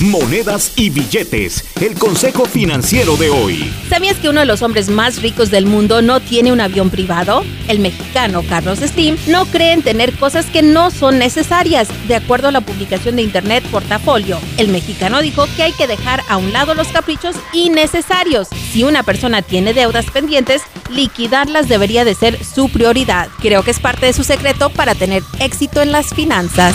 Monedas y billetes. El consejo financiero de hoy. ¿Sabías que uno de los hombres más ricos del mundo no tiene un avión privado? El mexicano Carlos Slim no cree en tener cosas que no son necesarias. De acuerdo a la publicación de internet Portafolio, el mexicano dijo que hay que dejar a un lado los caprichos innecesarios. Si una persona tiene deudas pendientes, liquidarlas debería de ser su prioridad. Creo que es parte de su secreto para tener éxito en las finanzas.